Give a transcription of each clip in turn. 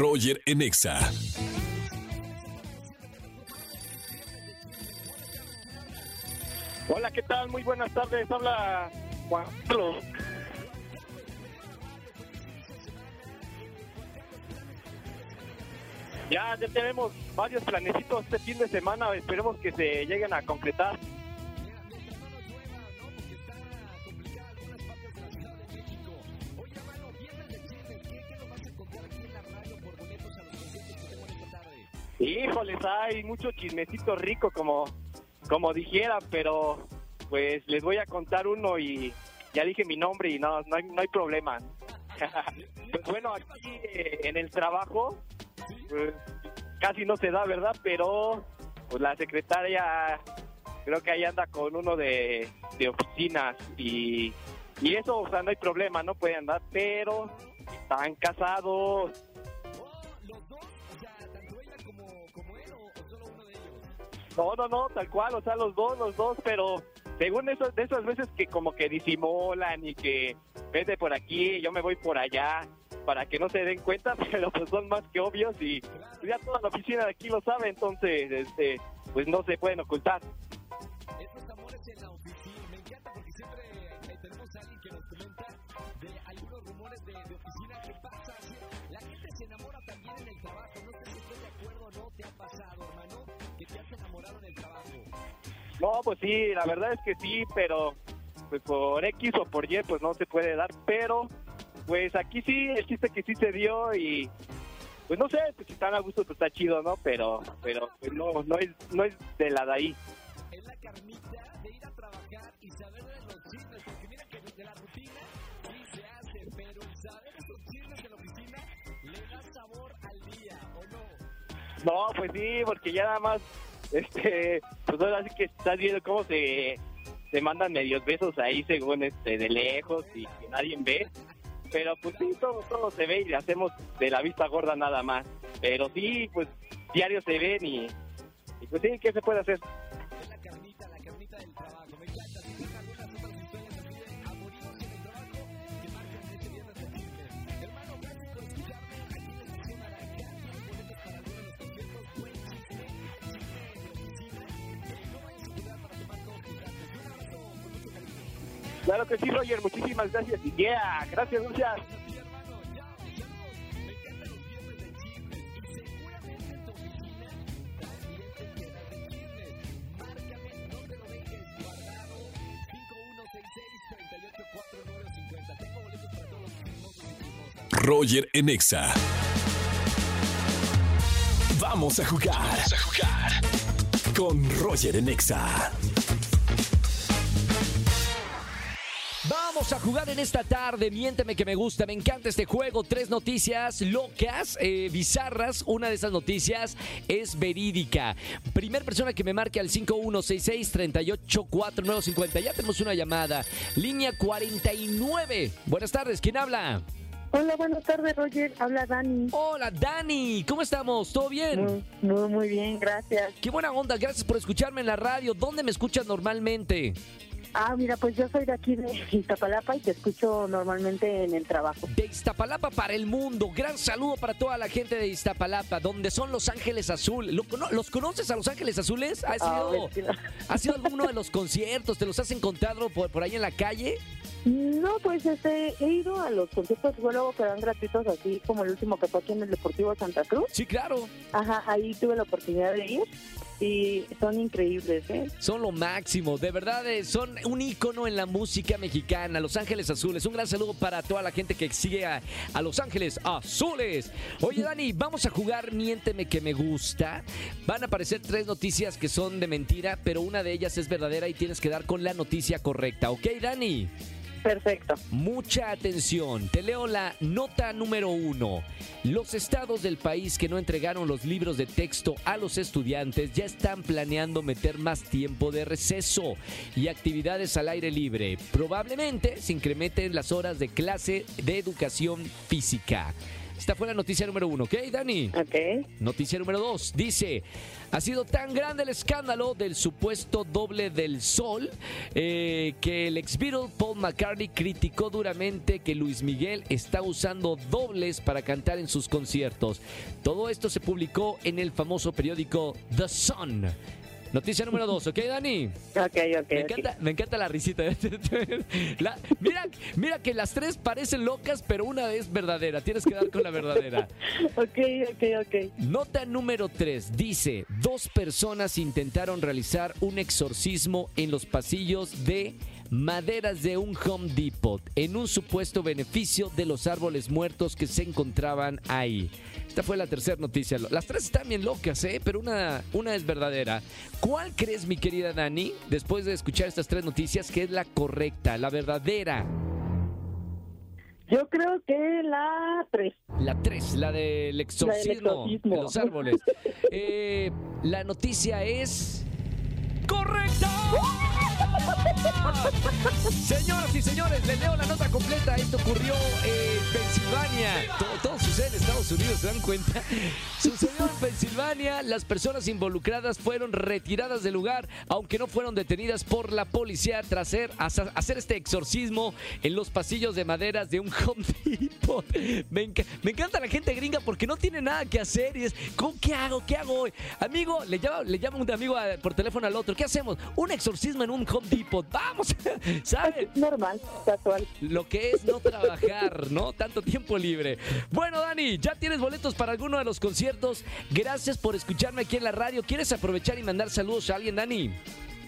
Roger en Exa. Hola, ¿qué tal? Muy buenas tardes. Habla Juan Carlos. Ya, ya tenemos varios planecitos este fin de semana. Esperemos que se lleguen a concretar. Híjoles, hay mucho chismecito rico como, como dijera, pero pues les voy a contar uno y ya dije mi nombre y no, no hay, no hay problema. pues bueno, aquí eh, en el trabajo pues, casi no se da, ¿verdad? Pero pues la secretaria creo que ahí anda con uno de, de oficinas y, y eso, o sea, no hay problema, no puede andar, pero están casados. No, no, no, tal cual, o sea, los dos, los dos, pero según eso, de esas veces que como que disimulan y que vete por aquí, yo me voy por allá, para que no se den cuenta, pero pues son más que obvios y ya toda la oficina de aquí lo sabe, entonces, este, pues no se pueden ocultar. Alguien que nos comenta de algunos rumores de, de oficina que pasa. La gente se enamora también en el trabajo. No sé si estoy de acuerdo o no. ¿Te ha pasado, hermano? Que te has enamorado en el trabajo. No, pues sí, la verdad es que sí, pero pues por X o por Y pues no se puede dar, pero pues aquí sí, el chiste que sí se dio y pues no sé, pues si están a gusto pues está chido, ¿no? Pero pero pues, no no es no es de la de ahí. Es la carnita de ir a trabajar y saber de los chismes. Porque mira de la rutina sí se hace, pero saber esos chismes de la oficina le da sabor al día, ¿o no? No, pues sí, porque ya nada más este pues ahora sí que estás viendo cómo se se mandan medios besos ahí según este de lejos y que nadie ve. Pero pues sí, todo, todo se ve y hacemos de la vista gorda nada más. Pero sí, pues diario se ven y, y pues sí, ¿qué se puede hacer? Guardado. 5166-384950. Tengo boletos para todos los chismosos y chismosas. Roger en Exa. Vamos a jugar. Vamos a jugar. Con Roger en Vamos a jugar en esta tarde. Miénteme que me gusta. Me encanta este juego. Tres noticias locas, eh, bizarras. Una de esas noticias es verídica. Primer persona que me marque al 5166-384950. Ya tenemos una llamada. Línea 49. Buenas tardes. ¿Quién habla? Hola, buenas tardes, Roger. Habla Dani. Hola, Dani. ¿Cómo estamos? ¿Todo bien? Muy, muy, muy bien, gracias. Qué buena onda. Gracias por escucharme en la radio. ¿Dónde me escuchas normalmente? Ah, mira, pues yo soy de aquí de Iztapalapa y te escucho normalmente en el trabajo. De Iztapalapa para el mundo. Gran saludo para toda la gente de Iztapalapa, donde son Los Ángeles Azul. ¿Lo cono- ¿Los conoces a Los Ángeles Azules? ¿Ha Ah, sido. ¿Ha sido alguno de los conciertos? ¿Te los has encontrado por, por ahí en la calle? No, pues este, he ido a los conciertos luego que dan gratuitos, así como el último que fue aquí en el Deportivo Santa Cruz. Sí, claro. Ajá, ahí tuve la oportunidad de ir y son increíbles, ¿eh? Son lo máximo, de verdad, eh, son un ícono en la música mexicana, Los Ángeles Azules. Un gran saludo para toda la gente que sigue a, a Los Ángeles Azules. Oye, Dani, vamos a jugar Miénteme que me gusta. Van a aparecer tres noticias que son de mentira, pero una de ellas es verdadera y tienes que dar con la noticia correcta. ¿Ok, Dani? Perfecto. Mucha atención. Te leo la nota número uno. Los estados del país que no entregaron los libros de texto a los estudiantes ya están planeando meter más tiempo de receso y actividades al aire libre. Probablemente se incrementen las horas de clase de educación física. Esta fue la noticia número uno, ¿ok, Dani? Ok. Noticia número 2. Dice, ha sido tan grande el escándalo del supuesto doble del sol eh, que el ex Beatle Paul McCartney criticó duramente que Luis Miguel está usando dobles para cantar en sus conciertos. Todo esto se publicó en el famoso periódico The Sun. Noticia número 2, ¿ok, Dani? Ok, ok. Me encanta, me encanta la risita. La- mira, mira que las tres parecen locas, pero una es verdadera. Tienes que dar con la verdadera. Ok, ok, ok. Nota número 3 dice, dos personas intentaron realizar un exorcismo en los pasillos de maderas de un Home Depot en un supuesto beneficio de los árboles muertos que se encontraban ahí. Esta fue la tercera noticia. Las tres están bien locas, ¿eh? pero una, una es verdadera. ¿Cuál crees, mi querida Dani, después de escuchar estas tres noticias, que es la correcta, la verdadera? Yo creo que la 3. La 3, la del exorcismo, exorcismo. de los árboles. Eh, la noticia es. ¡Correcta! Señoras y señores, les leo la nota completa. Esto ocurrió en Pensilvania. Todo, todo sucede en Estados Unidos, ¿se dan cuenta? Sucedió en Pensilvania. Las personas involucradas fueron retiradas del lugar, aunque no fueron detenidas por la policía tras hacer, hacer- este exorcismo en los pasillos de maderas de un Home Depot. Me, enca- me encanta la gente gringa porque no tiene nada que hacer y es, ¿cómo, ¿qué hago? ¿Qué hago hoy? Amigo, le llama, le llama un amigo a- por teléfono al otro. ¿Qué hacemos? Un exorcismo en un Home Depot. Vamos, ¿sabes? Normal, casual. Lo que es no trabajar, ¿no? Tanto tiempo libre. Bueno, Dani, ya tienes boletos para alguno de los conciertos. Gracias por escucharme aquí en la radio. ¿Quieres aprovechar y mandar saludos a alguien, Dani?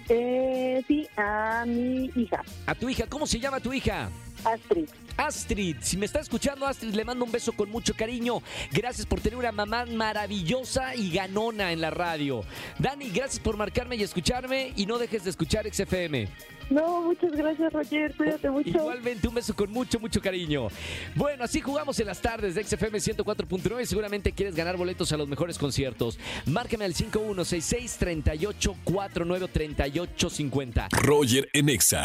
Eh, sí, a mi hija, A tu hija. ¿Cómo se llama tu hija? Astrid. Astrid, si me está escuchando Astrid, le mando un beso con mucho cariño. Gracias por tener una mamá maravillosa y ganona en la radio. Dani, gracias por marcarme y escucharme y no dejes de escuchar XFM. No, muchas gracias, Roger. Cuídate mucho. Igualmente un beso con mucho, mucho cariño. Bueno, así jugamos en las tardes de XFM 104.9 y seguramente quieres ganar boletos a los mejores conciertos. Márcame al 5166 38 49 38 50. Roger en Exa.